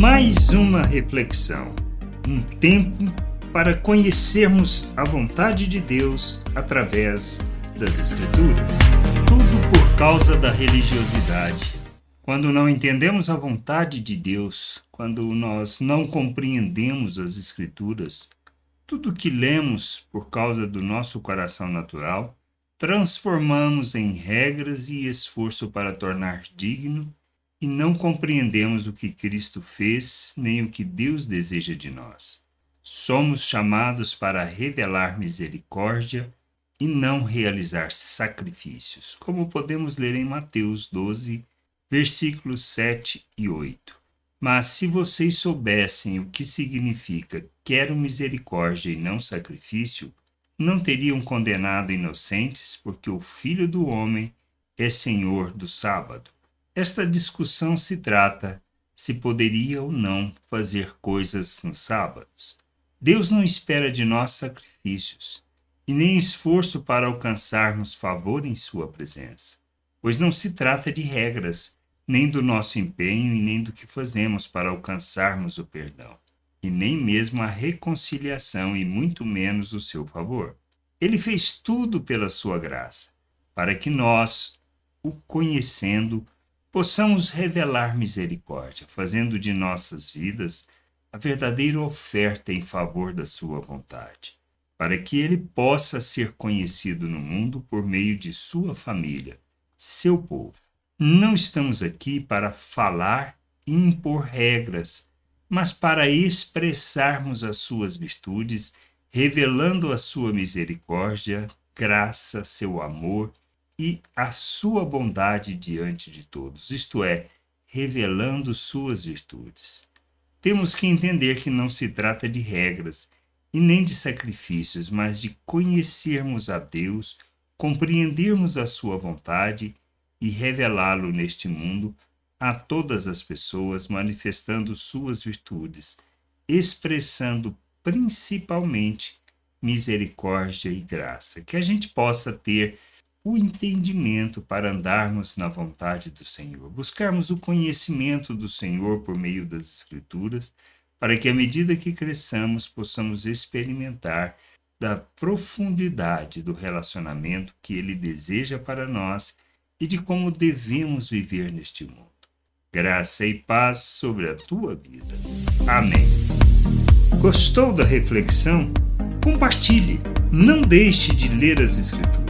Mais uma reflexão, um tempo para conhecermos a vontade de Deus através das Escrituras. Tudo por causa da religiosidade. Quando não entendemos a vontade de Deus, quando nós não compreendemos as Escrituras, tudo que lemos por causa do nosso coração natural, transformamos em regras e esforço para tornar digno e não compreendemos o que Cristo fez nem o que Deus deseja de nós. Somos chamados para revelar misericórdia e não realizar sacrifícios, como podemos ler em Mateus 12, versículos 7 e 8. Mas se vocês soubessem o que significa quero misericórdia e não sacrifício, não teriam condenado inocentes, porque o Filho do Homem é Senhor do sábado. Esta discussão se trata se poderia ou não fazer coisas nos sábados. Deus não espera de nós sacrifícios e nem esforço para alcançarmos favor em Sua presença, pois não se trata de regras, nem do nosso empenho e nem do que fazemos para alcançarmos o perdão, e nem mesmo a reconciliação e muito menos o seu favor. Ele fez tudo pela Sua graça, para que nós, o conhecendo, possamos revelar misericórdia, fazendo de nossas vidas a verdadeira oferta em favor da Sua vontade, para que Ele possa ser conhecido no mundo por meio de Sua família, seu povo. Não estamos aqui para falar e impor regras, mas para expressarmos as Suas virtudes, revelando a Sua misericórdia, graça, seu amor e a sua bondade diante de todos, isto é, revelando suas virtudes. Temos que entender que não se trata de regras e nem de sacrifícios, mas de conhecermos a Deus, compreendermos a sua vontade e revelá-lo neste mundo a todas as pessoas, manifestando suas virtudes, expressando principalmente misericórdia e graça. Que a gente possa ter o entendimento para andarmos na vontade do Senhor, buscarmos o conhecimento do Senhor por meio das Escrituras, para que à medida que cresçamos possamos experimentar da profundidade do relacionamento que Ele deseja para nós e de como devemos viver neste mundo. Graça e paz sobre a tua vida. Amém. Gostou da reflexão? Compartilhe. Não deixe de ler as Escrituras